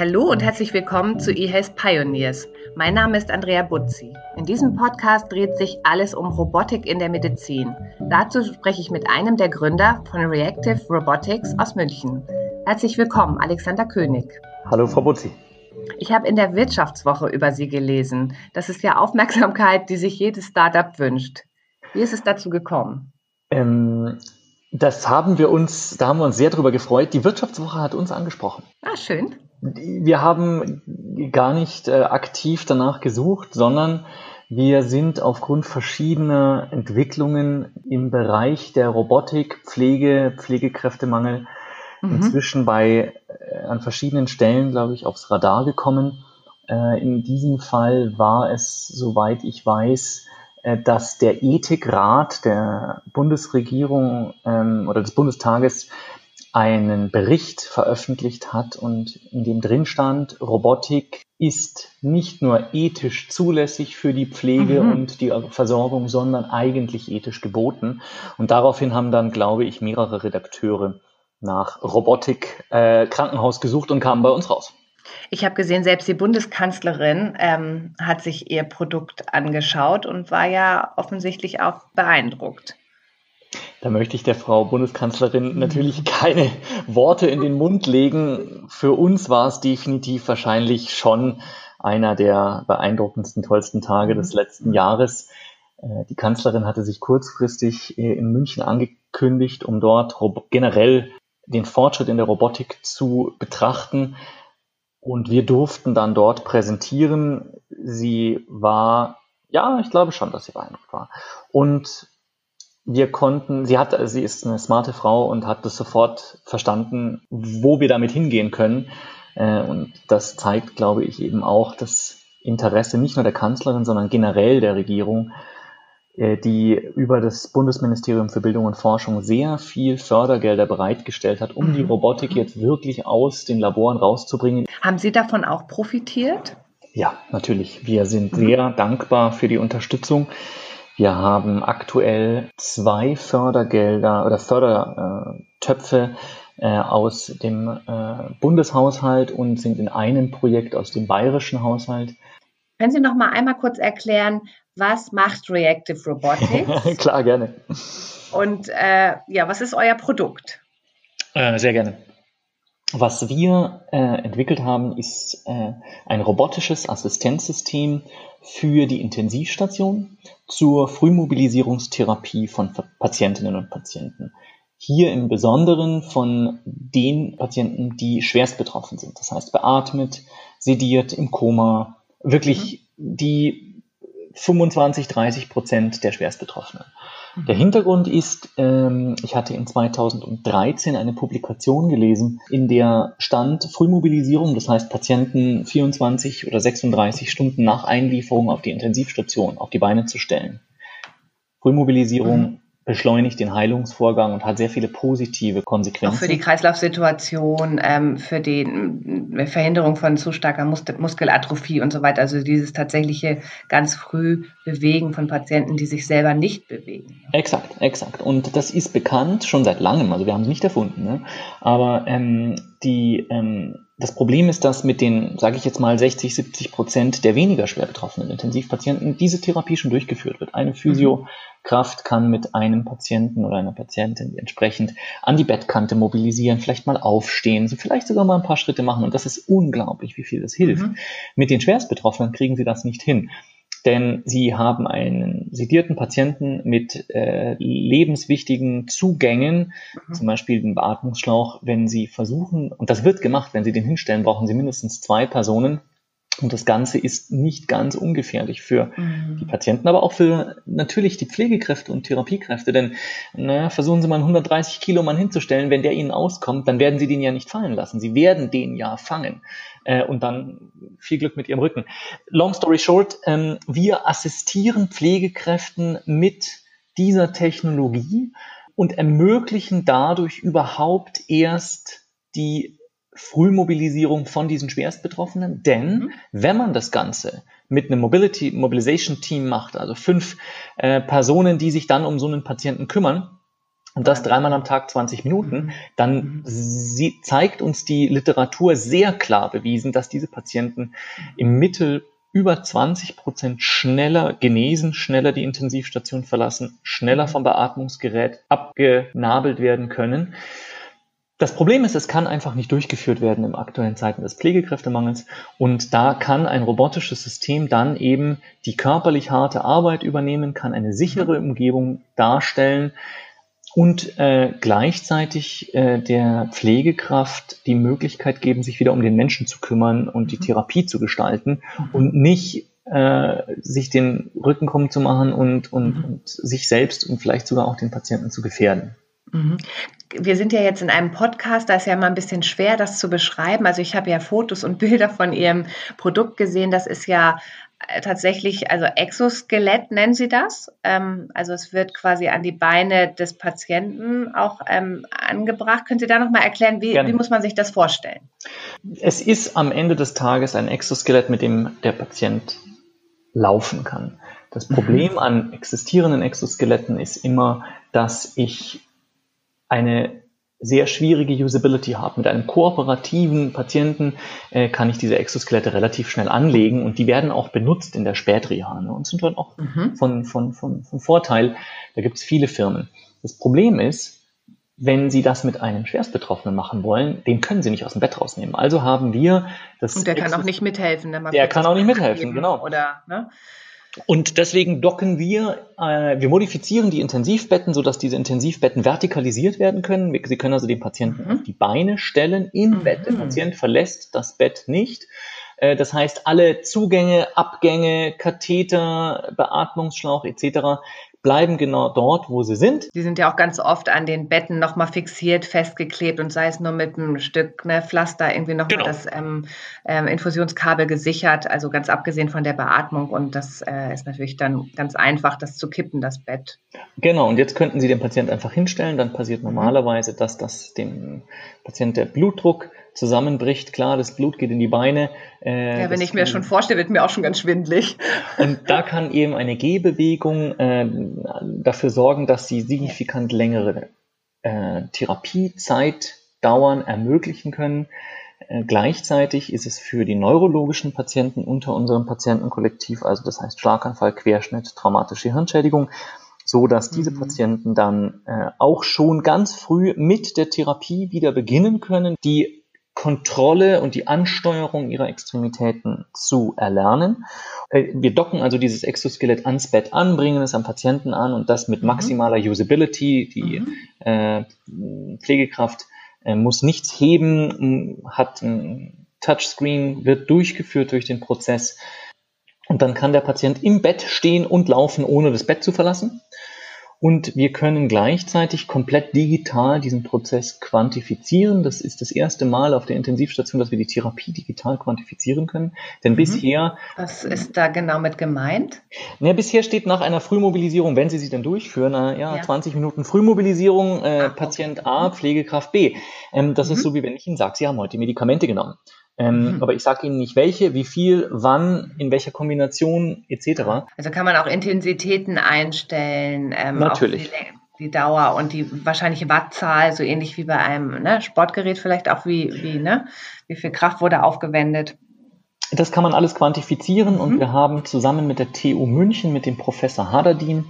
Hallo und herzlich willkommen zu eHealth Pioneers. Mein Name ist Andrea Butzi. In diesem Podcast dreht sich alles um Robotik in der Medizin. Dazu spreche ich mit einem der Gründer von Reactive Robotics aus München. Herzlich willkommen, Alexander König. Hallo, Frau Butzi. Ich habe in der Wirtschaftswoche über Sie gelesen. Das ist ja Aufmerksamkeit, die sich jedes Startup wünscht. Wie ist es dazu gekommen? Ähm, das haben wir uns, da haben wir uns sehr darüber gefreut. Die Wirtschaftswoche hat uns angesprochen. Ah, schön. Wir haben gar nicht äh, aktiv danach gesucht, sondern wir sind aufgrund verschiedener Entwicklungen im Bereich der Robotik, Pflege, Pflegekräftemangel mhm. inzwischen bei äh, an verschiedenen Stellen, glaube ich, aufs Radar gekommen. Äh, in diesem Fall war es, soweit ich weiß, äh, dass der Ethikrat der Bundesregierung ähm, oder des Bundestages einen Bericht veröffentlicht hat und in dem drin stand, Robotik ist nicht nur ethisch zulässig für die Pflege mhm. und die Versorgung, sondern eigentlich ethisch geboten. Und daraufhin haben dann, glaube ich, mehrere Redakteure nach Robotik äh, Krankenhaus gesucht und kamen bei uns raus. Ich habe gesehen, selbst die Bundeskanzlerin ähm, hat sich ihr Produkt angeschaut und war ja offensichtlich auch beeindruckt. Da möchte ich der Frau Bundeskanzlerin natürlich keine Worte in den Mund legen. Für uns war es definitiv wahrscheinlich schon einer der beeindruckendsten, tollsten Tage des letzten Jahres. Äh, die Kanzlerin hatte sich kurzfristig äh, in München angekündigt, um dort generell den Fortschritt in der Robotik zu betrachten. Und wir durften dann dort präsentieren. Sie war, ja, ich glaube schon, dass sie beeindruckt war. Und wir konnten, sie hat, sie ist eine smarte Frau und hat das sofort verstanden, wo wir damit hingehen können. Äh, und das zeigt, glaube ich, eben auch das Interesse nicht nur der Kanzlerin, sondern generell der Regierung, äh, die über das Bundesministerium für Bildung und Forschung sehr viel Fördergelder bereitgestellt hat, um die mhm. Robotik jetzt wirklich aus den Laboren rauszubringen. Haben Sie davon auch profitiert? Ja, natürlich. Wir sind sehr dankbar für die Unterstützung. Wir haben aktuell zwei Fördergelder oder Fördertöpfe äh, aus dem äh, Bundeshaushalt und sind in einem Projekt aus dem bayerischen Haushalt. Können Sie noch mal einmal kurz erklären, was macht Reactive Robotics? Klar, gerne. Und äh, ja, was ist euer Produkt? Äh, sehr gerne. Was wir äh, entwickelt haben, ist äh, ein robotisches Assistenzsystem für die Intensivstation zur Frühmobilisierungstherapie von Patientinnen und Patienten. Hier im Besonderen von den Patienten, die schwerst betroffen sind. Das heißt, beatmet, sediert, im Koma, wirklich mhm. die 25, 30 Prozent der Schwerstbetroffenen. Mhm. Der Hintergrund ist, ähm, ich hatte in 2013 eine Publikation gelesen, in der stand Frühmobilisierung, das heißt Patienten 24 oder 36 Stunden nach Einlieferung auf die Intensivstation auf die Beine zu stellen. Frühmobilisierung mhm beschleunigt den Heilungsvorgang und hat sehr viele positive Konsequenzen. Auch für die Kreislaufsituation, ähm, für die äh, Verhinderung von zu starker Mus Muskelatrophie und so weiter. Also dieses tatsächliche ganz früh Bewegen von Patienten, die sich selber nicht bewegen. Exakt, exakt. Und das ist bekannt schon seit langem. Also wir haben es nicht erfunden. Ne? Aber ähm, die ähm, das Problem ist, dass mit den, sage ich jetzt mal, 60, 70 Prozent der weniger schwer betroffenen Intensivpatienten diese Therapie schon durchgeführt wird. Eine Physiokraft kann mit einem Patienten oder einer Patientin entsprechend an die Bettkante mobilisieren, vielleicht mal aufstehen, so vielleicht sogar mal ein paar Schritte machen. Und das ist unglaublich, wie viel das hilft. Mhm. Mit den Schwerstbetroffenen kriegen sie das nicht hin denn sie haben einen sedierten Patienten mit äh, lebenswichtigen Zugängen, mhm. zum Beispiel den Beatmungsschlauch. Wenn sie versuchen, und das wird gemacht, wenn sie den hinstellen, brauchen sie mindestens zwei Personen. Und das Ganze ist nicht ganz ungefährlich für mhm. die Patienten, aber auch für natürlich die Pflegekräfte und Therapiekräfte. Denn naja, versuchen Sie mal einen 130 Kilo Mann hinzustellen, wenn der Ihnen auskommt, dann werden Sie den ja nicht fallen lassen. Sie werden den ja fangen äh, und dann viel Glück mit ihrem Rücken. Long story short, ähm, wir assistieren Pflegekräften mit dieser Technologie und ermöglichen dadurch überhaupt erst die Frühmobilisierung von diesen Schwerstbetroffenen. Denn mhm. wenn man das Ganze mit einem Mobility Mobilization Team macht, also fünf äh, Personen, die sich dann um so einen Patienten kümmern, und das dreimal am Tag 20 Minuten, dann sie, zeigt uns die Literatur sehr klar bewiesen, dass diese Patienten im Mittel über 20 Prozent schneller genesen, schneller die Intensivstation verlassen, schneller vom Beatmungsgerät abgenabelt werden können. Das Problem ist, es kann einfach nicht durchgeführt werden im aktuellen Zeiten des Pflegekräftemangels. Und da kann ein robotisches System dann eben die körperlich harte Arbeit übernehmen, kann eine sichere Umgebung darstellen, und äh, gleichzeitig äh, der Pflegekraft die Möglichkeit geben, sich wieder um den Menschen zu kümmern und die. Therapie zu gestalten und nicht äh, sich den Rücken krumm zu machen und, und, mhm. und sich selbst und vielleicht sogar auch den Patienten zu gefährden. Mhm. Wir sind ja jetzt in einem Podcast, da ist ja immer ein bisschen schwer, das zu beschreiben. Also ich habe ja Fotos und Bilder von Ihrem Produkt gesehen. Das ist ja tatsächlich, also Exoskelett nennen Sie das. Ähm, also es wird quasi an die Beine des Patienten auch ähm, angebracht. Können Sie da nochmal erklären, wie, wie, muss man sich das vorstellen? Es ist am Ende des Tages ein Exoskelett, mit dem der Patient laufen kann. Das mhm. Problem an existierenden Exoskeletten ist immer, dass ich eine sehr schwierige Usability habe. Mit einem kooperativen Patienten äh, kann ich diese Exoskelette relativ schnell anlegen und die werden auch benutzt in der Spätreha ne, und sind dann auch mhm. von, von, von, von Vorteil. Da gibt es viele Firmen. Das Problem ist, wenn Sie das mit einem Schwerstbetroffenen machen wollen, den können Sie nicht aus dem Bett rausnehmen. Also haben wir das. Und der kann auch nicht mithelfen. Der kann auch nicht mithelfen, genau. Oder, ne? Und deswegen docken wir, äh, wir modifizieren die Intensivbetten, sodass diese Intensivbetten vertikalisiert werden können. Sie können also den Patienten mhm. auf die Beine stellen im mhm. Bett. Der Patient verlässt das Bett nicht. Äh, das heißt, alle Zugänge, Abgänge, Katheter, Beatmungsschlauch etc bleiben genau dort, wo sie sind. Die sind ja auch ganz oft an den Betten nochmal fixiert, festgeklebt und sei es nur mit einem Stück ne, Pflaster irgendwie nochmal genau. das ähm, ähm, Infusionskabel gesichert, also ganz abgesehen von der Beatmung und das äh, ist natürlich dann ganz einfach, das zu kippen, das Bett. Genau, und jetzt könnten Sie den Patienten einfach hinstellen, dann passiert normalerweise, dass das dem Patient der Blutdruck zusammenbricht. Klar, das Blut geht in die Beine. Äh, ja, wenn ich mir schon vorstelle, wird mir auch schon ganz schwindlig. Und da kann eben eine Gehbewegung äh, dafür sorgen, dass sie signifikant längere äh, Therapiezeitdauern ermöglichen können. Äh, gleichzeitig ist es für die neurologischen Patienten unter unserem Patientenkollektiv, also das heißt Schlaganfall, Querschnitt, traumatische Hirnschädigung, so dass diese mhm. Patienten dann äh, auch schon ganz früh mit der Therapie wieder beginnen können. Die Kontrolle und die Ansteuerung ihrer Extremitäten zu erlernen. Äh, wir docken also dieses Exoskelett ans Bett an, bringen es am Patienten an und das mit mhm. maximaler Usability. Die mhm. äh, Pflegekraft äh, muss nichts heben, hat ein Touchscreen, wird durchgeführt durch den Prozess. Und dann kann der Patient im Bett stehen und laufen, ohne das Bett zu verlassen. Und wir können gleichzeitig komplett digital diesen Prozess quantifizieren. Das ist das erste Mal auf der Intensivstation, dass wir die Therapie digital quantifizieren können. Denn mhm. bisher. Was ist da genau mit gemeint? Ja, bisher steht nach einer Frühmobilisierung, wenn Sie sie dann durchführen, äh, ja, ja, 20 Minuten Frühmobilisierung, äh, Ach, Patient okay. A, Pflegekraft B. Ähm, das mhm. ist so, wie wenn ich Ihnen sage, Sie haben heute Medikamente genommen. Ähm, mhm. Aber ich sage Ihnen nicht welche, wie viel, wann, in welcher Kombination etc. Also kann man auch Intensitäten einstellen. Ähm, Natürlich. Die, die, Dauer und die wahrscheinliche Wattzahl, so ähnlich wie bei einem ne, Sportgerät vielleicht auch, wie, wie, ne, wie viel Kraft wurde aufgewendet. Das kann man alles quantifizieren mhm. und wir haben zusammen mit der TU München, mit dem Professor Haderdin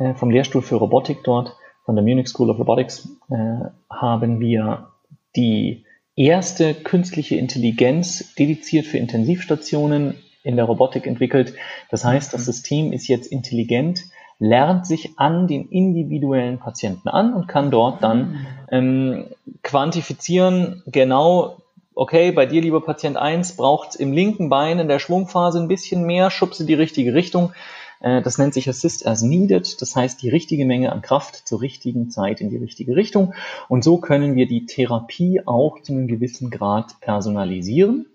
äh, vom Lehrstuhl für Robotik dort, von der Munich School of Robotics, äh, haben wir die erste künstliche Intelligenz dediziert für Intensivstationen in der Robotik entwickelt. Das heißt, das mhm. System ist jetzt intelligent, lernt sich an den individuellen Patienten an und kann dort dann mhm. ähm, quantifizieren, genau, okay, bei dir, lieber Patient 1, braucht es im linken Bein in der Schwungphase ein bisschen mehr, schubse die richtige Richtung. Äh, das nennt sich Assist as Needed, das heißt die richtige Menge an Kraft zur richtigen Zeit in die richtige Richtung. Und so können wir die Therapie auch zu einem gewissen Grad personalisieren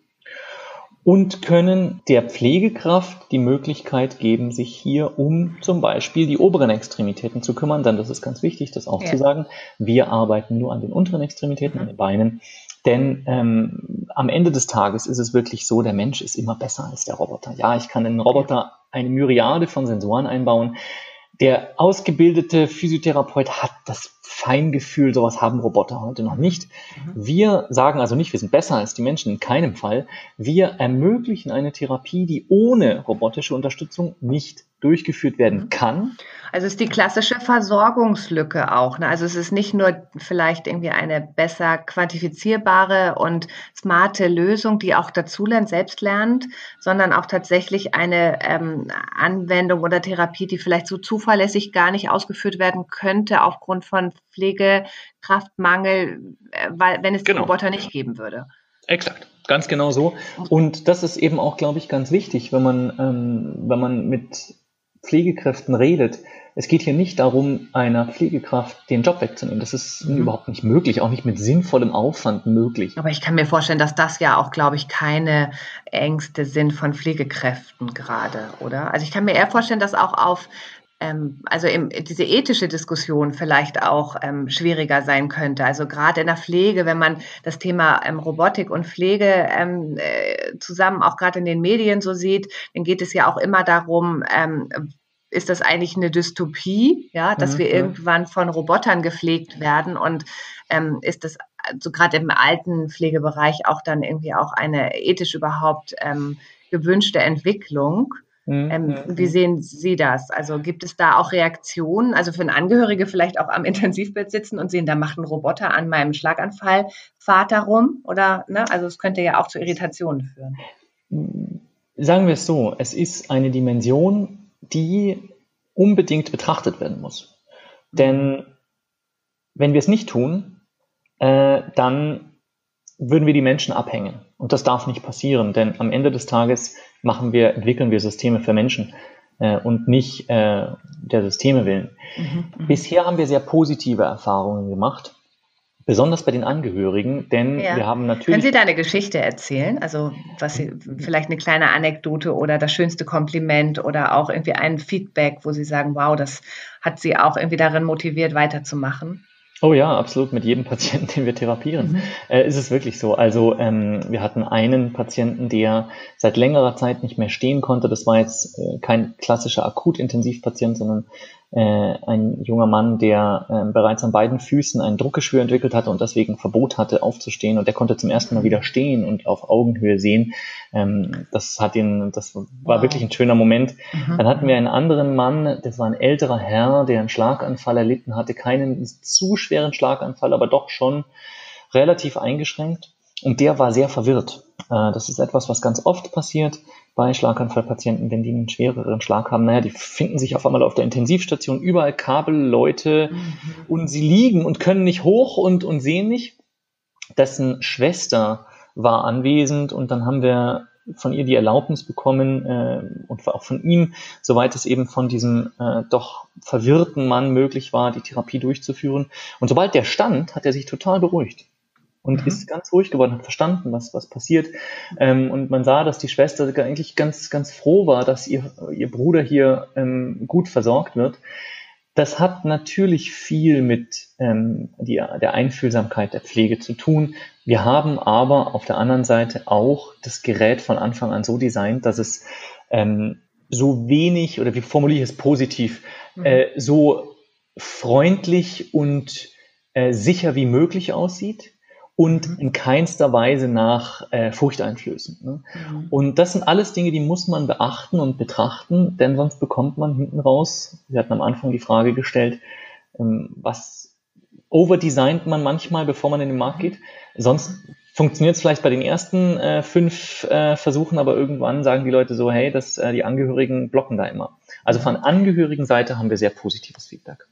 und können der Pflegekraft die Möglichkeit geben, sich hier um zum Beispiel die oberen Extremitäten zu kümmern. Denn das ist ganz wichtig, das auch ja. zu sagen. Wir arbeiten nur an den unteren Extremitäten, mhm. an den Beinen. Denn ähm, am Ende des Tages ist es wirklich so, der Mensch ist immer besser als der Roboter. Ja, ich kann in einen Roboter eine Myriade von Sensoren einbauen. der ausgebildete Physiotherapeut hat das Feingefühl, sowas haben Roboter heute noch nicht. Mhm. Wir sagen also nicht, wir sind besser als die Menschen, in keinem Fall. Wir ermöglichen eine Therapie, die ohne robotische Unterstützung nicht durchgeführt werden mhm. kann. Also es ist die klassische Versorgungslücke auch. Ne? Also es ist nicht nur vielleicht irgendwie eine besser quantifizierbare und smarte Lösung, die auch dazulernt, selbst lernt, sondern auch tatsächlich eine ähm, Anwendung oder Therapie, die vielleicht so zuverlässig gar nicht ausgeführt werden könnte aufgrund von Pflegekraftmangel, äh, weil, wenn es genau. die Roboter nicht geben würde. Exakt. Ganz genau so. Und das ist eben auch, glaube ich, ganz wichtig, wenn man, ähm, wenn man mit Pflegekräften redet, es geht hier nicht darum, einer Pflegekraft den Job wegzunehmen. Das ist mhm. überhaupt nicht möglich, auch nicht mit sinnvollem Aufwand möglich. Aber ich kann mir vorstellen, dass das ja auch, glaube ich, keine Ängste sind von Pflegekräften gerade, oder? Also ich kann mir eher vorstellen, dass auch auf ähm, also im, diese ethische Diskussion vielleicht auch ähm, schwieriger sein könnte. Also gerade in der Pflege, wenn man das Thema ähm, Robotik und Pflege ähm, äh, zusammen auch gerade in den Medien so sieht, dann geht es ja auch immer darum, ähm, ist das eigentlich eine Dystopie, ja, dass mhm, wir irgendwann von Robotern gepflegt werden und ähm, ist das also gerade im alten Pflegebereich auch dann irgendwie auch eine ethisch überhaupt ähm, gewünschte Entwicklung? Mhm, ähm, wie sehen Sie das? Also gibt es da auch Reaktionen, also für einen Angehörige vielleicht auch am Intensivbett sitzen und sehen, da macht ein Roboter an meinem Schlaganfall Vater rum? Oder, ne? Also es könnte ja auch zu Irritationen führen. Sagen wir es so, es ist eine Dimension, die unbedingt betrachtet werden muss. Denn wenn wir es nicht tun, äh, dann würden wir die Menschen abhängen. Und das darf nicht passieren, denn am Ende des Tages machen wir, entwickeln wir Systeme für Menschen äh, und nicht äh, der Systeme willen. Mhm, mhm, Bisher haben wir sehr positive Erfahrungen gemacht, besonders bei den Angehörigen, denn ja. wir haben natürlich. Können Sie da eine Geschichte erzählen? Also was Sie, vielleicht eine kleine Anekdote oder das schönste Kompliment oder auch irgendwie ein Feedback, wo Sie sagen, wow, das hat Sie auch irgendwie darin motiviert, weiterzumachen? Oh ja, absolut. Mit jedem Patienten, den wir therapieren, mhm. äh, ist es wirklich so. Also ähm, wir hatten einen Patienten, der seit längerer Zeit nicht mehr stehen konnte. Das war jetzt äh, kein klassischer Akutintensivpatient, sondern ein junger Mann, der äh, bereits an beiden Füßen ein Druckgeschwür entwickelt hatte und deswegen Verbot hatte, aufzustehen. Und der konnte zum ersten Mal wieder stehen und auf Augenhöhe sehen. Ähm, das hat ihn, das war wow. wirklich ein schöner Moment. Mhm. Dann hatten wir einen anderen Mann, das war ein älterer Herr, der einen Schlaganfall erlitten hatte, keinen zu schweren Schlaganfall, aber doch schon relativ eingeschränkt. Und der war sehr verwirrt. Äh, das ist etwas, was ganz oft passiert bei Schlaganfallpatienten, wenn die einen schwereren Schlag haben. Naja, die finden sich auf einmal auf der Intensivstation, überall Kabel, Leute mhm. und sie liegen und können nicht hoch und, und sehen nicht. Dessen Schwester war anwesend und dann haben wir von ihr die Erlaubnis bekommen äh, und auch von ihm, soweit es eben von diesem äh, doch verwirrten Mann möglich war, die Therapie durchzuführen. Und sobald der stand, hat er sich total beruhigt und mhm. ist ganz ruhig geworden, hat verstanden, was, was passiert. Ähm, und man sah, dass die Schwester eigentlich ganz, ganz froh war, dass ihr, ihr Bruder hier ähm, gut versorgt wird. Das hat natürlich viel mit ähm, die, der Einfühlsamkeit der Pflege zu tun. Wir haben aber auf der anderen Seite auch das Gerät von Anfang an so designt, dass es ähm, so wenig, oder wie formuliere ich es positiv, mhm. äh, so freundlich und äh, sicher wie möglich aussieht und mhm. in keinster Weise nach äh, Furchteinflößen. Ne? Mhm. Und das sind alles Dinge, die muss man beachten und betrachten, denn sonst bekommt man hinten raus, Sie hatten am Anfang die Frage gestellt, ähm, was overdesignt man manchmal, bevor man in den Markt geht. Sonst funktioniert es vielleicht bei den ersten äh, fünf äh, Versuchen, aber irgendwann sagen die Leute so, hey, das, äh, die Angehörigen blocken da immer. Also von angehörigen Seite haben wir sehr positives Feedback.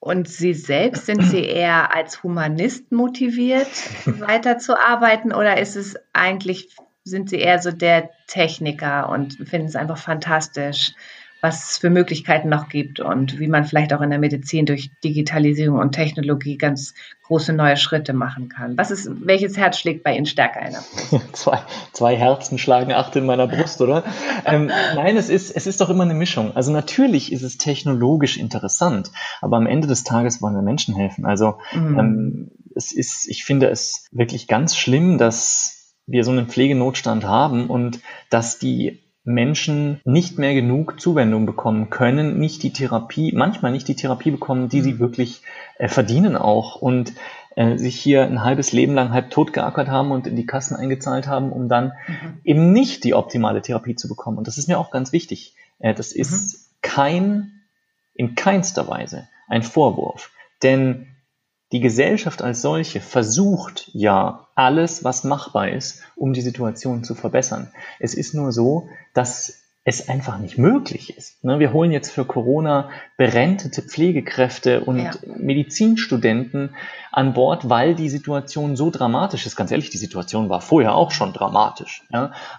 Und Sie selbst, sind Sie eher als Humanist motiviert, weiterzuarbeiten? Oder ist es eigentlich, sind Sie eher so der Techniker und finden es einfach fantastisch, was es für Möglichkeiten noch gibt und wie man vielleicht auch in der Medizin durch Digitalisierung und Technologie ganz große neue Schritte machen kann. Was ist, welches Herz schlägt bei Ihnen stärker einer? zwei, zwei Herzen schlagen acht in meiner Brust, oder? ähm, nein, es ist, es ist doch immer eine Mischung. Also natürlich ist es technologisch interessant, aber am Ende des Tages wollen wir Menschen helfen. Also mhm. ähm, es ist, ich finde es wirklich ganz schlimm, dass wir so einen Pflegenotstand haben und dass die Menschen nicht mehr genug Zuwendung bekommen können, nicht die Therapie, manchmal nicht die Therapie bekommen, die sie wirklich äh, verdienen auch und äh, sich hier ein halbes Leben lang halb tot geackert haben und in die Kassen eingezahlt haben, um dann mhm. eben nicht die optimale Therapie zu bekommen. Und das ist mir auch ganz wichtig. Äh, das ist mhm. kein, in keinster Weise ein Vorwurf. Denn die Gesellschaft als solche versucht ja alles, was machbar ist, um die Situation zu verbessern. Es ist nur so, dass es einfach nicht möglich ist. Ne, wir holen jetzt für Corona berentete Pflegekräfte und ja. Medizinstudenten an Bord, weil die Situation so dramatisch ist. Ganz ehrlich, die Situation war vorher auch schon dramatisch.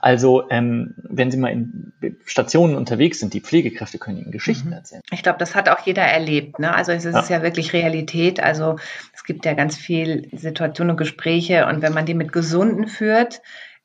Also ähm, wenn Sie mal in Stationen unterwegs sind, die Pflegekräfte können Ihnen Geschichten mhm. erzählen. Ich glaube, das hat auch jeder erlebt. Ne? Also es ist ja. ja wirklich Realität. Also es gibt ja ganz viel Situationen und Gespräche und wenn man die mit Gesunden führt,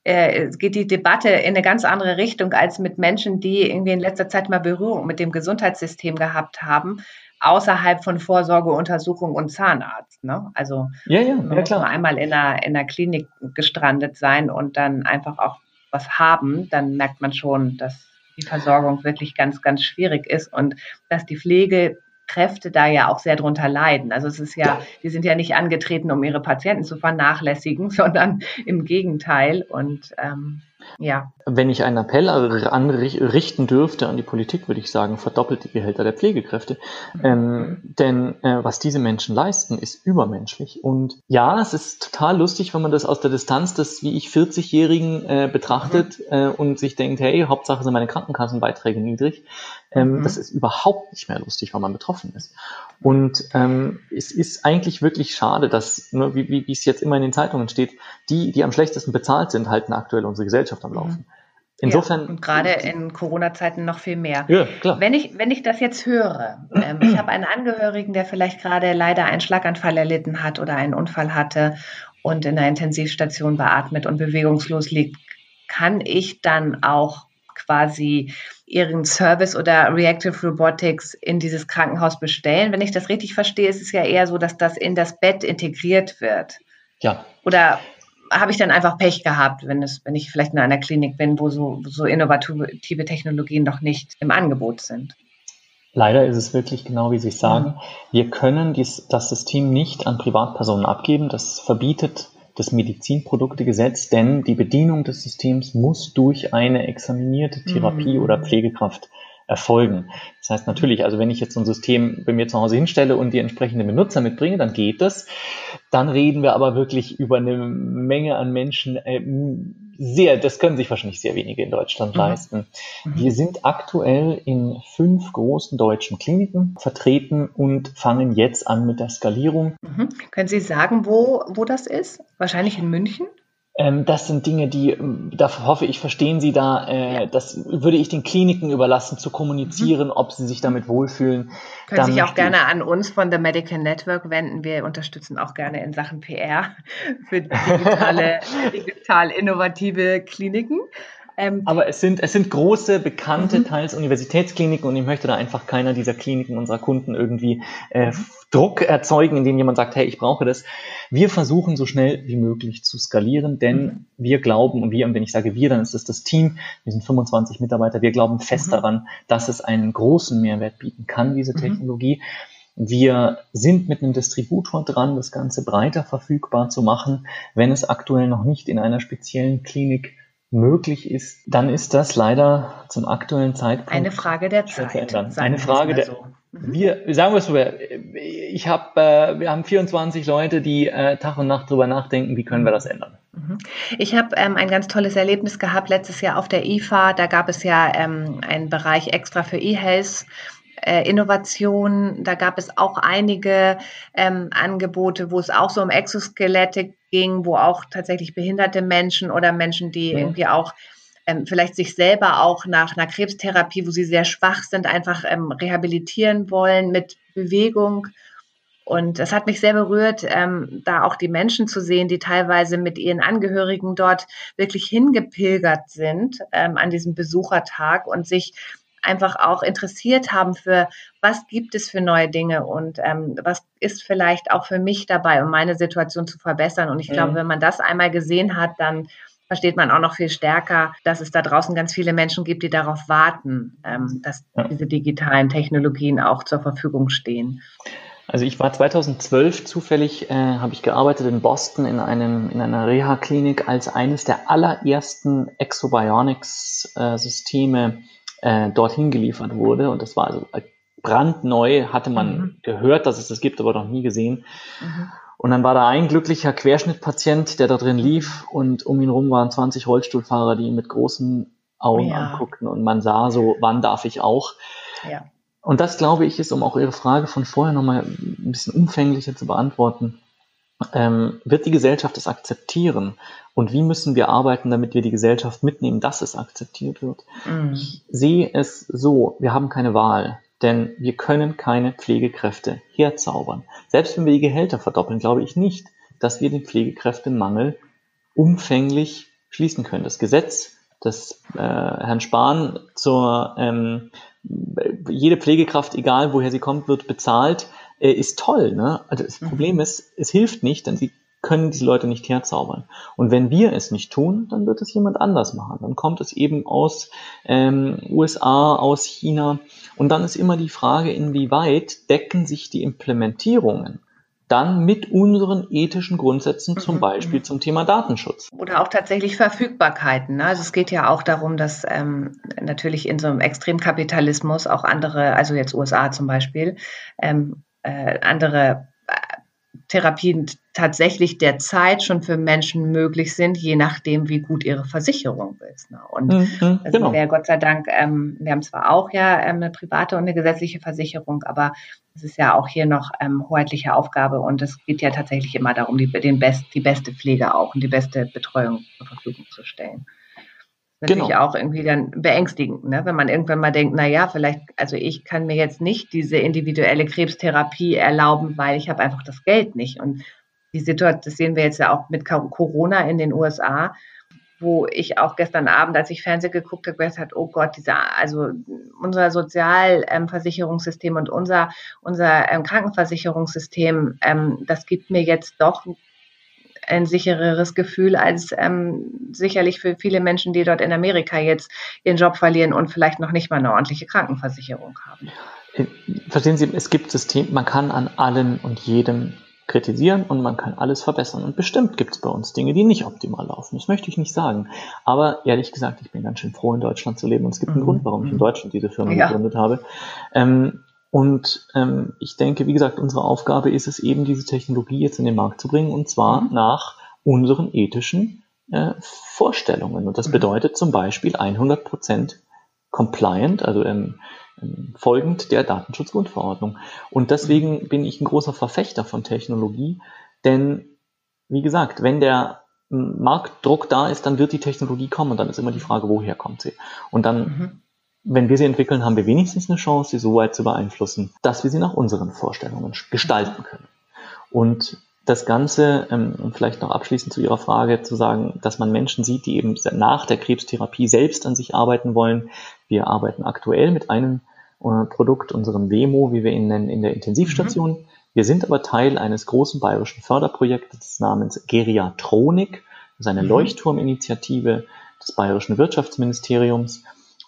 äh, geht die Debatte in eine ganz andere Richtung als mit Menschen, die irgendwie in letzter Zeit mal Berührung mit dem Gesundheitssystem gehabt haben, außerhalb von Vorsorgeuntersuchung und Zahnarzt. Ne? Also ja, ja, man ja, muss man einmal in einer, in einer Klinik gestrandet sein und dann einfach auch was haben, dann merkt man schon, dass die Versorgung wirklich ganz, ganz schwierig ist und dass die Pflege Kräfte da ja auch sehr drunter leiden. Also es ist ja, die sind ja nicht angetreten, um ihre Patienten zu vernachlässigen, sondern im Gegenteil. Und ähm, ja. Wenn ich einen Appell anrichten dürfte an die Politik, würde ich sagen, verdoppelt die Gehälter der Pflegekräfte. Ähm, denn äh, was diese Menschen leisten, ist übermenschlich. Und ja, es ist total lustig, wenn man das aus der Distanz des, wie ich, 40-Jährigen äh, betrachtet mhm. äh, und sich denkt, hey, Hauptsache sind meine Krankenkassenbeiträge niedrig. Ähm, mhm. Das ist überhaupt nicht mehr lustig, wenn man betroffen ist. Und ähm, es ist eigentlich wirklich schade, dass, ne, wie, wie, wie es jetzt immer in den Zeitungen steht, die, die am schlechtesten bezahlt sind, halten aktuell unsere Gesellschaft am Laufen. Mhm. Insofern. Ja, und gerade in Corona-Zeiten noch viel mehr. Ja, klar. Wenn ich, wenn ich das jetzt höre, ähm, ich habe einen Angehörigen, der vielleicht gerade leider einen Schlaganfall erlitten hat oder einen Unfall hatte und in der Intensivstation beatmet und bewegungslos liegt, kann ich dann auch quasi ihren Service oder Reactive Robotics in dieses Krankenhaus bestellen. Wenn ich das richtig verstehe, ist es ja eher so, dass das in das Bett integriert wird. Ja. Oder habe ich dann einfach Pech gehabt, wenn es, wenn ich vielleicht in einer Klinik bin, wo so, so innovative Technologien noch nicht im Angebot sind. Leider ist es wirklich genau wie Sie sagen. Mhm. Wir können dies, das System nicht an Privatpersonen abgeben. Das verbietet das Medizinproduktegesetz, denn die Bedienung des Systems muss durch eine examinierte Therapie- mhm. oder Pflegekraft erfolgen. Das heißt natürlich, also wenn ich jetzt so ein System bei mir zu Hause hinstelle und die entsprechenden Benutzer mitbringe, dann geht das. Dann reden wir aber wirklich über eine Menge an Menschen, äh, sehr, das können sich wahrscheinlich sehr wenige in Deutschland mhm. leisten. Mhm. Wir sind aktuell in fünf großen deutschen Kliniken vertreten und fangen jetzt an mit der Skalierung. Mhm. Können Sie sagen, wo, wo das ist? Wahrscheinlich in München? Ähm, das sind Dinge, die, ähm, da hoffe ich, verstehen Sie da, äh, das würde ich den Kliniken überlassen, zu kommunizieren, mhm. ob sie sich damit wohlfühlen. Können sich auch gerne an uns von The Medical Network wenden. Wir unterstützen auch gerne in Sachen PR für digitale, digital innovative Kliniken. Ähm, Aber es sind, es sind große, bekannte, mhm. teils Universitätskliniken und ich möchte da einfach keiner dieser Kliniken unserer Kunden irgendwie äh, Druck erzeugen, indem jemand sagt, hey, ich brauche das. Wir versuchen so schnell wie möglich zu skalieren, denn mhm. wir glauben, und wir, und wenn ich sage wir, dann ist es das Team, wir sind 25 Mitarbeiter, wir glauben fest mhm. daran, dass es einen großen Mehrwert bieten kann, diese mhm. Technologie. Wir sind mit einem Distributor dran, das Ganze breiter verfügbar zu machen, wenn es aktuell noch nicht in einer speziellen Klinik möglich ist, dann ist das leider zum aktuellen Zeitpunkt eine Frage der Zeit. Eine Frage der so. Mhm. wir sagen wir es so, ich habe äh, wir haben 24 Leute, die äh, Tag und Nacht drüber nachdenken, wie können wir das ändern. Mhm. Ich habe ähm, ein ganz tolles Erlebnis gehabt letztes Jahr auf der IFA. Da gab es ja ähm, einen Bereich extra für E-Health äh, Innovation. Da gab es auch einige ähm, Angebote, wo es auch so um Exoskelette ging, wo auch tatsächlich behinderte Menschen oder Menschen, die ja. irgendwie auch ähm, vielleicht sich selber auch nach einer Krebstherapie, wo sie sehr schwach sind, einfach ähm, rehabilitieren wollen mit Bewegung. Und es hat mich sehr berührt, ähm, da auch die Menschen zu sehen, die teilweise mit ihren Angehörigen dort wirklich hingepilgert sind ähm, an diesem Besuchertag und sich einfach auch interessiert haben für, was gibt es für neue Dinge und ähm, was ist vielleicht auch für mich dabei, um meine Situation zu verbessern. Und ich glaube, mhm. wenn man das einmal gesehen hat, dann versteht man auch noch viel stärker, dass es da draußen ganz viele Menschen gibt, die darauf warten, ähm, dass ja. diese digitalen Technologien auch zur Verfügung stehen. Also ich war 2012 zufällig, äh, habe ich gearbeitet in Boston in, einem, in einer Reha-Klinik, als eines der allerersten Exobionics-Systeme äh, dorthin geliefert wurde. Und das war also brandneu, hatte man mhm. gehört, dass es das gibt, aber noch nie gesehen. Mhm. Und dann war da ein glücklicher Querschnittpatient, der da drin lief und um ihn rum waren 20 Rollstuhlfahrer, die ihn mit großen Augen ja. anguckten und man sah so, wann darf ich auch. Ja. Und das, glaube ich, ist, um auch Ihre Frage von vorher nochmal ein bisschen umfänglicher zu beantworten, ähm, wird die Gesellschaft es akzeptieren? Und wie müssen wir arbeiten, damit wir die Gesellschaft mitnehmen, dass es akzeptiert wird? Mhm. Ich sehe es so, wir haben keine Wahl, denn wir können keine Pflegekräfte herzaubern. Selbst wenn wir die Gehälter verdoppeln, glaube ich nicht, dass wir den Pflegekräftemangel umfänglich schließen können. Das Gesetz, das äh, Herrn Spahn zur ähm, jede Pflegekraft, egal woher sie kommt, wird bezahlt, äh, ist toll. Ne? Also das mhm. Problem ist, es hilft nicht, denn sie können diese Leute nicht herzaubern. Und wenn wir es nicht tun, dann wird es jemand anders machen. Dann kommt es eben aus ähm, USA, aus China. Und dann ist immer die Frage, inwieweit decken sich die Implementierungen dann mit unseren ethischen Grundsätzen, zum mhm. Beispiel zum Thema Datenschutz. Oder auch tatsächlich Verfügbarkeiten. Ne? Also es geht ja auch darum, dass ähm, natürlich in so einem Extremkapitalismus auch andere, also jetzt USA zum Beispiel, ähm, äh, andere Therapien tatsächlich derzeit schon für Menschen möglich sind, je nachdem, wie gut ihre Versicherung ist. Ne? Und mhm, also genau. wir Gott sei Dank, ähm, wir haben zwar auch ja ähm, eine private und eine gesetzliche Versicherung, aber es ist ja auch hier noch ähm, hoheitliche Aufgabe und es geht ja tatsächlich immer darum, die, den best, die beste Pflege auch und die beste Betreuung zur Verfügung zu stellen natürlich genau. auch irgendwie dann beängstigend, ne? wenn man irgendwann mal denkt, na ja, vielleicht, also ich kann mir jetzt nicht diese individuelle Krebstherapie erlauben, weil ich habe einfach das Geld nicht. Und die Situation, das sehen wir jetzt ja auch mit Corona in den USA, wo ich auch gestern Abend, als ich Fernsehen geguckt habe, gesagt habe, oh Gott, dieser, also unser Sozialversicherungssystem und unser, unser ähm, Krankenversicherungssystem, ähm, das gibt mir jetzt doch ein sichereres Gefühl als ähm, sicherlich für viele Menschen, die dort in Amerika jetzt ihren Job verlieren und vielleicht noch nicht mal eine ordentliche Krankenversicherung haben. Äh, verstehen Sie, es gibt Systeme, man kann an allen und jedem kritisieren und man kann alles verbessern. Und bestimmt gibt es bei uns Dinge, die nicht optimal laufen. Das möchte ich nicht sagen. Aber ehrlich gesagt, ich bin ganz schön froh, in Deutschland zu leben. Und es gibt einen mhm. Grund, warum ich in mhm. Deutschland diese Firma ja. gegründet habe. Ähm, und ähm, ich denke, wie gesagt, unsere Aufgabe ist es eben, diese Technologie jetzt in den Markt zu bringen und zwar mhm. nach unseren ethischen äh, Vorstellungen. Und das mhm. bedeutet zum Beispiel 100% compliant, also ähm, ähm, folgend der Datenschutzgrundverordnung. Und deswegen mhm. bin ich ein großer Verfechter von Technologie, denn wie gesagt, wenn der Marktdruck da ist, dann wird die Technologie kommen und dann ist immer die Frage, woher kommt sie? Und dann mhm wenn wir sie entwickeln, haben wir wenigstens eine Chance, sie so weit zu beeinflussen, dass wir sie nach unseren Vorstellungen gestalten können. Und das Ganze, ähm, um vielleicht noch abschließend zu Ihrer Frage zu sagen, dass man Menschen sieht, die eben nach der Krebstherapie selbst an sich arbeiten wollen. Wir arbeiten aktuell mit einem äh, Produkt, unserem Wemo, wie wir ihn nennen, in der Intensivstation. Mhm. Wir sind aber Teil eines großen bayerischen Förderprojektes namens Geriatronik. Das ist eine mhm. Leuchtturminitiative des bayerischen Wirtschaftsministeriums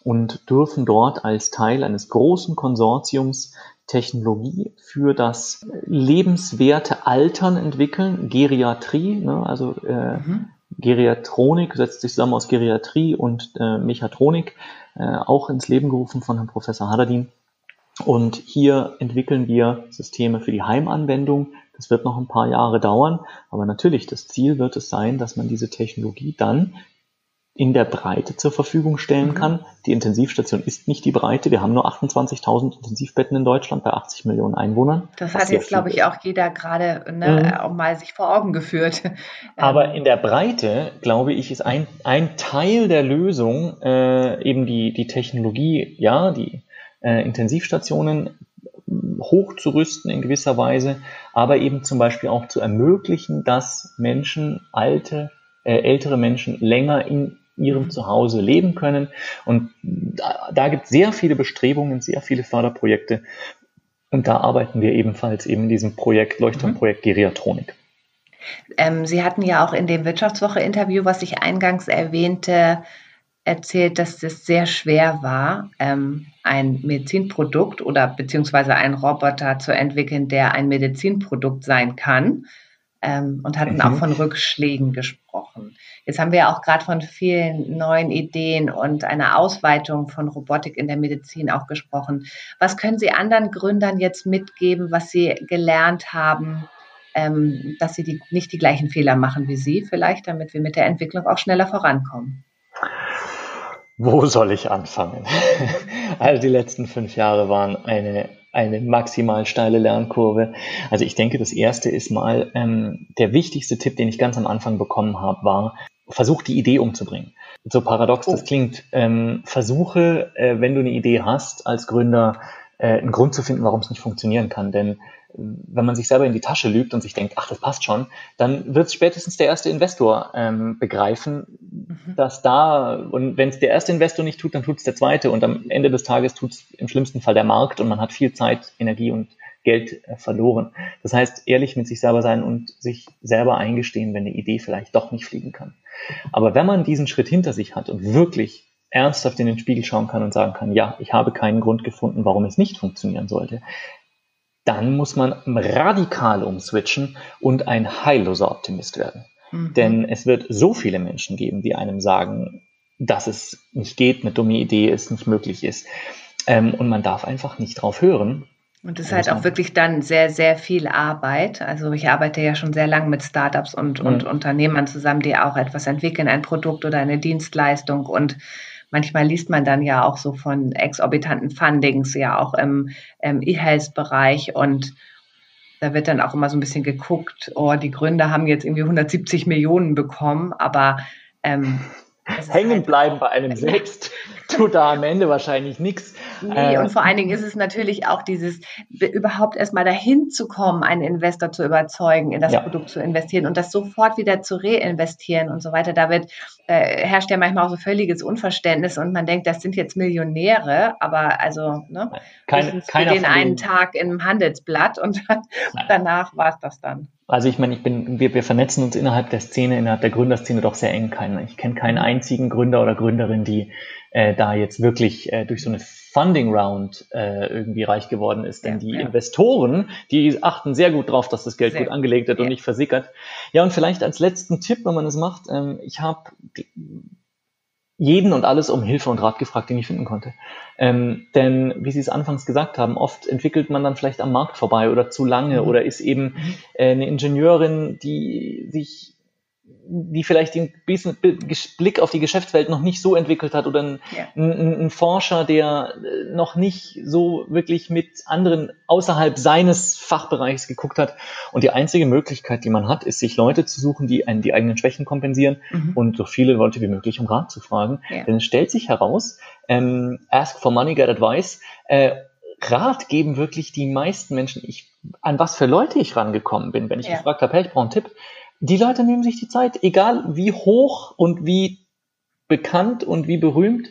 und dürfen dort als Teil eines großen Konsortiums Technologie für das lebenswerte Altern entwickeln, Geriatrie, ne, also äh, mhm. Geriatronik setzt sich zusammen aus Geriatrie und äh, Mechatronik, äh, auch ins Leben gerufen von Herrn Professor Hadadin. Und hier entwickeln wir Systeme für die Heimanwendung. Das wird noch ein paar Jahre dauern, aber natürlich, das Ziel wird es sein, dass man diese Technologie dann in der Breite zur Verfügung stellen mhm. kann. Die Intensivstation ist nicht die Breite. Wir haben nur 28.000 Intensivbetten in Deutschland bei 80 Millionen Einwohnern. Das hat jetzt, glaube ich, auch jeder gerade ne, mhm. auch mal sich vor Augen geführt. Aber in der Breite, glaube ich, ist ein, ein Teil der Lösung äh, eben die, die Technologie, ja, die äh, Intensivstationen hochzurüsten in gewisser Weise, aber eben zum Beispiel auch zu ermöglichen, dass Menschen, alte, äh, ältere Menschen länger in ihrem Zuhause leben können. Und da, da gibt es sehr viele Bestrebungen, sehr viele Förderprojekte. Und da arbeiten wir ebenfalls eben in diesem Projekt, Leuchtturmprojekt Geriatronik. Ähm, Sie hatten ja auch in dem Wirtschaftswoche-Interview, was ich eingangs erwähnte, erzählt, dass es sehr schwer war, ähm, ein Medizinprodukt oder beziehungsweise einen Roboter zu entwickeln, der ein Medizinprodukt sein kann. Ähm, und hatten mhm. auch von Rückschlägen gesprochen. Jetzt haben wir auch gerade von vielen neuen Ideen und einer Ausweitung von Robotik in der Medizin auch gesprochen. Was können Sie anderen Gründern jetzt mitgeben, was Sie gelernt haben, ähm, dass sie die, nicht die gleichen Fehler machen wie Sie vielleicht, damit wir mit der Entwicklung auch schneller vorankommen? Wo soll ich anfangen? also die letzten fünf Jahre waren eine, eine maximal steile Lernkurve. Also ich denke, das erste ist mal, ähm, der wichtigste Tipp, den ich ganz am Anfang bekommen habe, war, versuch die Idee umzubringen. So paradox oh. das klingt, ähm, versuche, äh, wenn du eine Idee hast, als Gründer äh, einen Grund zu finden, warum es nicht funktionieren kann. Denn wenn man sich selber in die Tasche lügt und sich denkt, ach, das passt schon, dann wird spätestens der erste Investor ähm, begreifen, mhm. dass da, und wenn es der erste Investor nicht tut, dann tut es der zweite und am Ende des Tages tut es im schlimmsten Fall der Markt und man hat viel Zeit, Energie und Geld äh, verloren. Das heißt, ehrlich mit sich selber sein und sich selber eingestehen, wenn eine Idee vielleicht doch nicht fliegen kann. Aber wenn man diesen Schritt hinter sich hat und wirklich ernsthaft in den Spiegel schauen kann und sagen kann, ja, ich habe keinen Grund gefunden, warum es nicht funktionieren sollte, dann muss man radikal umswitchen und ein heilloser Optimist werden. Mhm. Denn es wird so viele Menschen geben, die einem sagen, dass es nicht geht, eine dumme Idee ist, nicht möglich ist. Ähm, und man darf einfach nicht drauf hören. Und es ist halt auch wirklich dann sehr, sehr viel Arbeit. Also ich arbeite ja schon sehr lange mit Startups und, mhm. und Unternehmern zusammen, die auch etwas entwickeln, ein Produkt oder eine Dienstleistung. Und Manchmal liest man dann ja auch so von exorbitanten Fundings, ja auch im, im E-Health-Bereich und da wird dann auch immer so ein bisschen geguckt, oh, die Gründer haben jetzt irgendwie 170 Millionen bekommen, aber ähm, hängen halt bleiben bei einem selbst tut da am Ende wahrscheinlich nichts. Nee, äh, und vor allen Dingen ist es natürlich auch dieses, überhaupt erstmal dahin zu kommen, einen Investor zu überzeugen, in das ja. Produkt zu investieren und das sofort wieder zu reinvestieren und so weiter. Da wird, äh, herrscht ja manchmal auch so völliges Unverständnis und man denkt, das sind jetzt Millionäre, aber also, ne, Kein, für den einen Tag im Handelsblatt und danach war es das dann. Also ich meine, ich bin, wir, wir vernetzen uns innerhalb der Szene, innerhalb der Gründerszene doch sehr eng. Ich kenne keinen einzigen Gründer oder Gründerin, die äh, da jetzt wirklich äh, durch so eine Funding Round äh, irgendwie reich geworden ist. Denn ja, die ja. Investoren, die achten sehr gut drauf, dass das Geld sehr gut angelegt wird ja. und nicht versickert. Ja, und vielleicht als letzten Tipp, wenn man es macht, ähm, ich habe jeden und alles um Hilfe und Rat gefragt, den ich finden konnte. Ähm, denn, wie Sie es anfangs gesagt haben, oft entwickelt man dann vielleicht am Markt vorbei oder zu lange mhm. oder ist eben mhm. äh, eine Ingenieurin, die sich die vielleicht den Blick auf die Geschäftswelt noch nicht so entwickelt hat oder ein, ja. ein, ein, Forscher, der äh, noch nicht so wirklich mit anderen außerhalb seines Fachbereichs geguckt hat. Und die einzige Möglichkeit, die man hat, ist, sich Leute zu suchen, die einen die eigenen Schwächen kompensieren mhm. und so viele Leute wie möglich um Rat zu fragen. Ja. Denn es stellt sich heraus, ähm, ask for money, get advice. Äh, Rat geben wirklich die meisten Menschen, ich, an was für Leute ich rangekommen bin, wenn ich ja. gefragt habe, hey, ich brauche einen Tipp die Leute nehmen sich die Zeit, egal wie hoch und wie bekannt und wie berühmt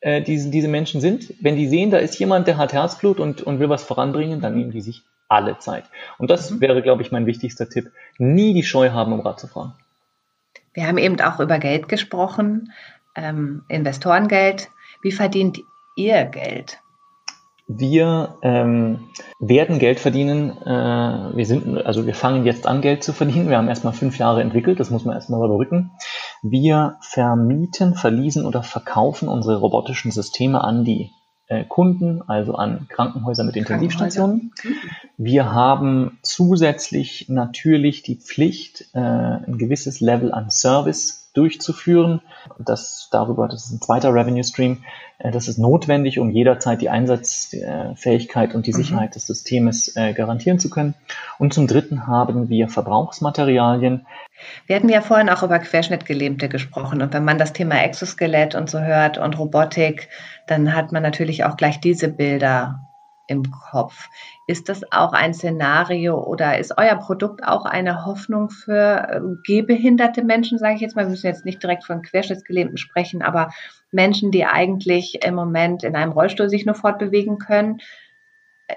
äh, diese, diese Menschen sind. Wenn die sehen, da ist jemand, der hat Herzblut und, und will was voranbringen, dann nehmen die sich alle Zeit. Und das mhm. wäre, glaube ich, mein wichtigster Tipp. Nie die Scheu haben, um Rat zu fragen. Wir haben eben auch über Geld gesprochen, ähm, Investorengeld. Wie verdient ihr Geld? Wir ähm, werden Geld verdienen. Äh, wir sind, also wir fangen jetzt an, Geld zu verdienen. Wir haben erstmal fünf Jahre entwickelt, das muss man erstmal überbrücken. Wir vermieten, verließen oder verkaufen unsere robotischen Systeme an die äh, Kunden, also an Krankenhäuser mit Intensivstationen. Wir haben zusätzlich natürlich die Pflicht, äh, ein gewisses Level an Service durchzuführen. Das darüber, das ist ein zweiter Revenue Stream. Äh, das ist notwendig, um jederzeit die Einsatzfähigkeit und die mhm. Sicherheit mhm. des Systems äh, garantieren zu können. Und zum Dritten haben wir Verbrauchsmaterialien. Wir hatten ja vorhin auch über Querschnittgelähmte gesprochen. Und wenn man das Thema Exoskelett und so hört und Robotik, dann hat man natürlich auch gleich diese Bilder im Kopf. Ist das auch ein Szenario oder ist euer Produkt auch eine Hoffnung für ähm, gehbehinderte Menschen, sage ich jetzt mal? Wir müssen jetzt nicht direkt von Querschnittsgelähmten sprechen, aber Menschen, die eigentlich im Moment in einem Rollstuhl sich nur fortbewegen können.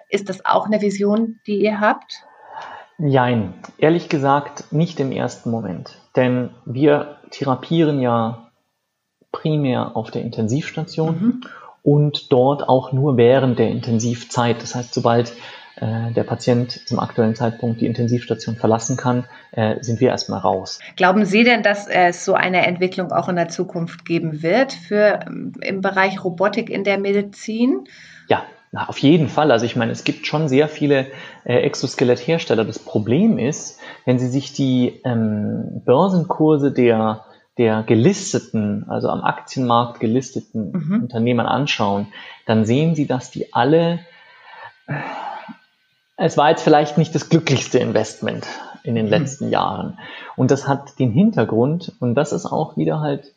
Ist das auch eine Vision, die ihr habt? Nein, ehrlich gesagt nicht im ersten Moment. Denn wir therapieren ja primär auf der Intensivstation mhm. Und dort auch nur während der Intensivzeit. Das heißt, sobald äh, der Patient zum aktuellen Zeitpunkt die Intensivstation verlassen kann, äh, sind wir erstmal raus. Glauben Sie denn, dass es so eine Entwicklung auch in der Zukunft geben wird für im Bereich Robotik in der Medizin? Ja, na, auf jeden Fall. Also ich meine, es gibt schon sehr viele äh, Exoskelethersteller. Das Problem ist, wenn Sie sich die ähm, Börsenkurse der der gelisteten, also am Aktienmarkt gelisteten mhm. Unternehmen anschauen, dann sehen Sie, dass die alle, es war jetzt vielleicht nicht das glücklichste Investment in den mhm. letzten Jahren. Und das hat den Hintergrund, und das ist auch wieder halt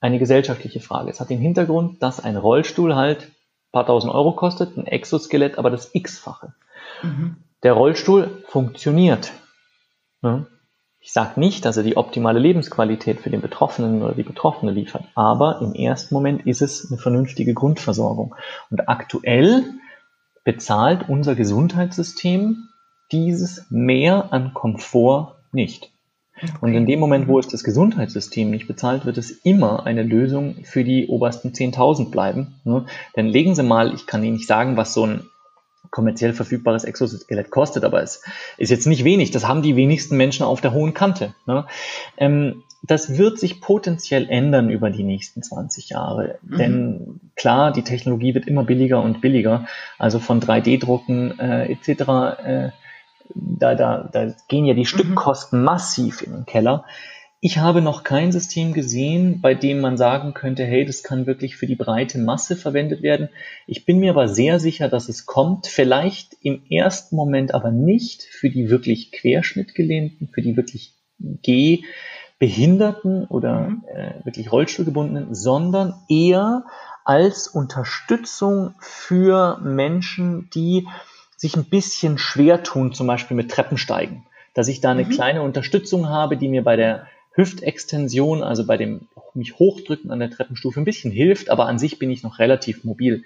eine gesellschaftliche Frage. Es hat den Hintergrund, dass ein Rollstuhl halt ein paar tausend Euro kostet, ein Exoskelett aber das X-fache. Mhm. Der Rollstuhl funktioniert. Ne? Ich sage nicht, dass er die optimale Lebensqualität für den Betroffenen oder die Betroffene liefert, aber im ersten Moment ist es eine vernünftige Grundversorgung. Und aktuell bezahlt unser Gesundheitssystem dieses mehr an Komfort nicht. Okay. Und in dem Moment, wo es das Gesundheitssystem nicht bezahlt, wird es immer eine Lösung für die obersten 10.000 bleiben. Ne? Denn legen Sie mal, ich kann Ihnen nicht sagen, was so ein kommerziell verfügbares Exoskelett kostet, aber es ist jetzt nicht wenig. Das haben die wenigsten Menschen auf der hohen Kante. Ne? Ähm, das wird sich potenziell ändern über die nächsten 20 Jahre. Mhm. Denn klar, die Technologie wird immer billiger und billiger. Also von 3D-Drucken äh, etc. Äh, da, da, da gehen ja die mhm. Stückkosten massiv in den Keller. Ich habe noch kein System gesehen, bei dem man sagen könnte, hey, das kann wirklich für die breite Masse verwendet werden. Ich bin mir aber sehr sicher, dass es kommt. Vielleicht im ersten Moment aber nicht für die wirklich Querschnittgelähmten, für die wirklich Gehbehinderten oder mhm. äh, wirklich Rollstuhlgebundenen, sondern eher als Unterstützung für Menschen, die sich ein bisschen schwer tun, zum Beispiel mit Treppensteigen. Dass ich da eine mhm. kleine Unterstützung habe, die mir bei der Hüftextension, also bei dem mich hochdrücken an der Treppenstufe ein bisschen hilft, aber an sich bin ich noch relativ mobil.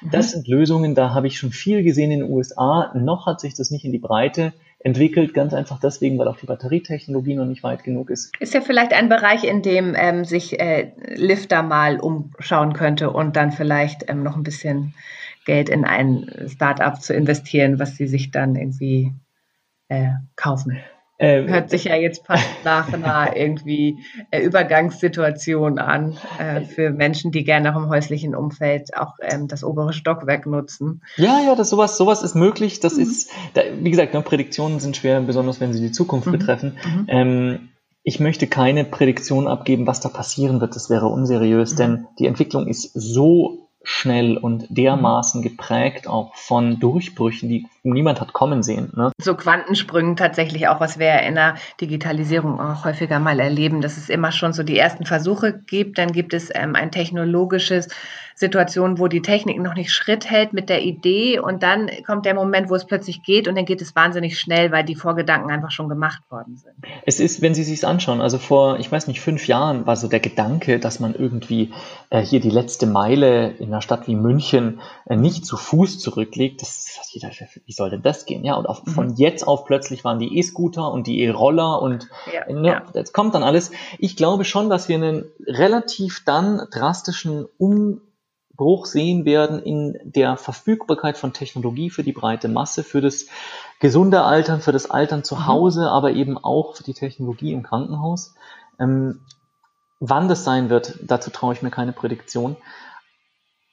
Mhm. Das sind Lösungen, da habe ich schon viel gesehen in den USA. Noch hat sich das nicht in die Breite entwickelt, ganz einfach deswegen, weil auch die Batterietechnologie noch nicht weit genug ist. Ist ja vielleicht ein Bereich, in dem ähm, sich äh, Lifter mal umschauen könnte und dann vielleicht ähm, noch ein bisschen Geld in ein Startup zu investieren, was sie sich dann irgendwie äh, kaufen. Ähm, Hört sich ja jetzt fast nach einer irgendwie äh, Übergangssituation an äh, für Menschen, die gerne auch im häuslichen Umfeld auch ähm, das obere Stockwerk nutzen. Ja, ja, das sowas, sowas ist möglich. Das mhm. ist, da, wie gesagt, ne, Prädiktionen sind schwer, besonders wenn sie die Zukunft mhm. betreffen. Mhm. Ähm, ich möchte keine Prädiktion abgeben, was da passieren wird. Das wäre unseriös, mhm. denn die Entwicklung ist so schnell und dermaßen geprägt auch von Durchbrüchen, die niemand hat kommen sehen. Ne? So Quantensprüngen tatsächlich auch, was wir in der Digitalisierung auch häufiger mal erleben, dass es immer schon so die ersten Versuche gibt, dann gibt es ähm, ein technologisches Situation, wo die Technik noch nicht Schritt hält mit der Idee und dann kommt der Moment, wo es plötzlich geht und dann geht es wahnsinnig schnell, weil die Vorgedanken einfach schon gemacht worden sind. Es ist, wenn Sie sich anschauen, also vor, ich weiß nicht, fünf Jahren war so der Gedanke, dass man irgendwie äh, hier die letzte Meile in einer Stadt wie München äh, nicht zu Fuß zurücklegt. Das jeder, wie soll denn das gehen? Ja, und auf, mhm. von jetzt auf plötzlich waren die E-Scooter und die E-Roller und ja, äh, ja. jetzt kommt dann alles. Ich glaube schon, dass wir einen relativ dann drastischen Um Bruch sehen werden in der Verfügbarkeit von Technologie für die breite Masse, für das gesunde Altern, für das Altern zu mhm. Hause, aber eben auch für die Technologie im Krankenhaus. Ähm, wann das sein wird, dazu traue ich mir keine Prädiktion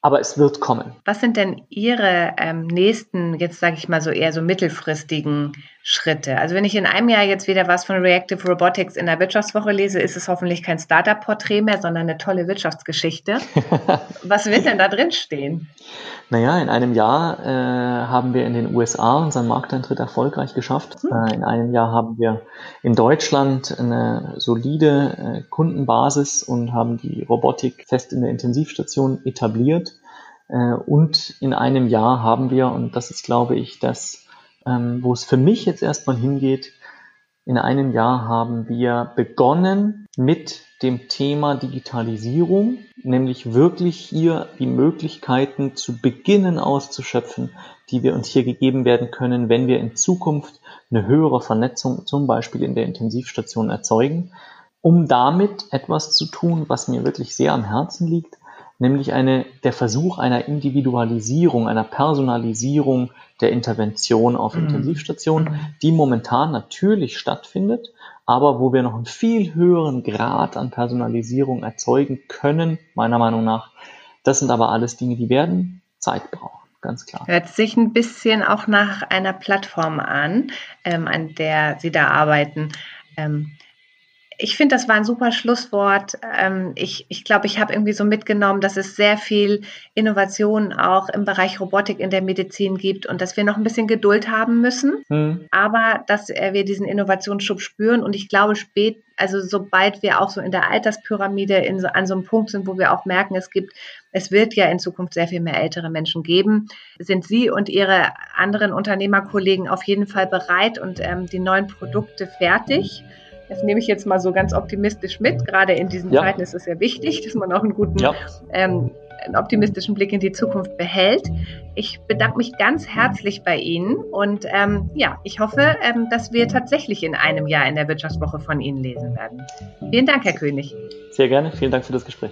aber es wird kommen. Was sind denn Ihre ähm, nächsten, jetzt sage ich mal so eher so mittelfristigen Schritte? Also wenn ich in einem Jahr jetzt wieder was von Reactive Robotics in der Wirtschaftswoche lese, ist es hoffentlich kein Startup-Porträt mehr, sondern eine tolle Wirtschaftsgeschichte. was wird denn da drin stehen? Naja, in einem Jahr äh, haben wir in den USA unseren Markteintritt erfolgreich geschafft. Mhm. Äh, in einem Jahr haben wir in Deutschland eine solide äh, Kundenbasis und haben die Robotik fest in der Intensivstation etabliert. Äh, und in einem Jahr haben wir, und das ist, glaube ich, das, ähm, wo es für mich jetzt erstmal hingeht, in einem Jahr haben wir begonnen mit dem Thema Digitalisierung, nämlich wirklich hier die Möglichkeiten zu beginnen auszuschöpfen, die wir uns hier gegeben werden können, wenn wir in Zukunft eine höhere Vernetzung zum Beispiel in der Intensivstation erzeugen, um damit etwas zu tun, was mir wirklich sehr am Herzen liegt, nämlich eine, der Versuch einer Individualisierung, einer Personalisierung der Intervention auf mhm. Intensivstationen, mhm. die momentan natürlich stattfindet, aber wo wir noch einen viel höheren Grad an Personalisierung erzeugen können, meiner Meinung nach. Das sind aber alles Dinge, die werden Zeit brauchen ganz klar. Hört sich ein bisschen auch nach einer Plattform an, ähm, an der Sie da arbeiten. Ähm, ich finde, das war ein super Schlusswort. Ähm, ich ich glaube, ich habe irgendwie so mitgenommen, dass es sehr viel Innovation auch im Bereich Robotik in der Medizin gibt und dass wir noch ein bisschen Geduld haben müssen, mhm. aber dass äh, wir diesen Innovationsschub spüren. Und ich glaube, spät, also sobald wir auch so in der Alterspyramide in so, an so einem Punkt sind, wo wir auch merken, es gibt, es wird ja in Zukunft sehr viel mehr ältere Menschen geben, sind Sie und Ihre anderen Unternehmerkollegen auf jeden Fall bereit und ähm, die neuen Produkte fertig. Das nehme ich jetzt mal so ganz optimistisch mit. Gerade in diesen ja. Zeiten ist es sehr wichtig, dass man auch einen guten, ja. ähm, einen optimistischen Blick in die Zukunft behält. Ich bedanke mich ganz herzlich bei Ihnen und ähm, ja, ich hoffe, ähm, dass wir tatsächlich in einem Jahr in der Wirtschaftswoche von Ihnen lesen werden. Vielen Dank, Herr König. Sehr gerne. Vielen Dank für das Gespräch.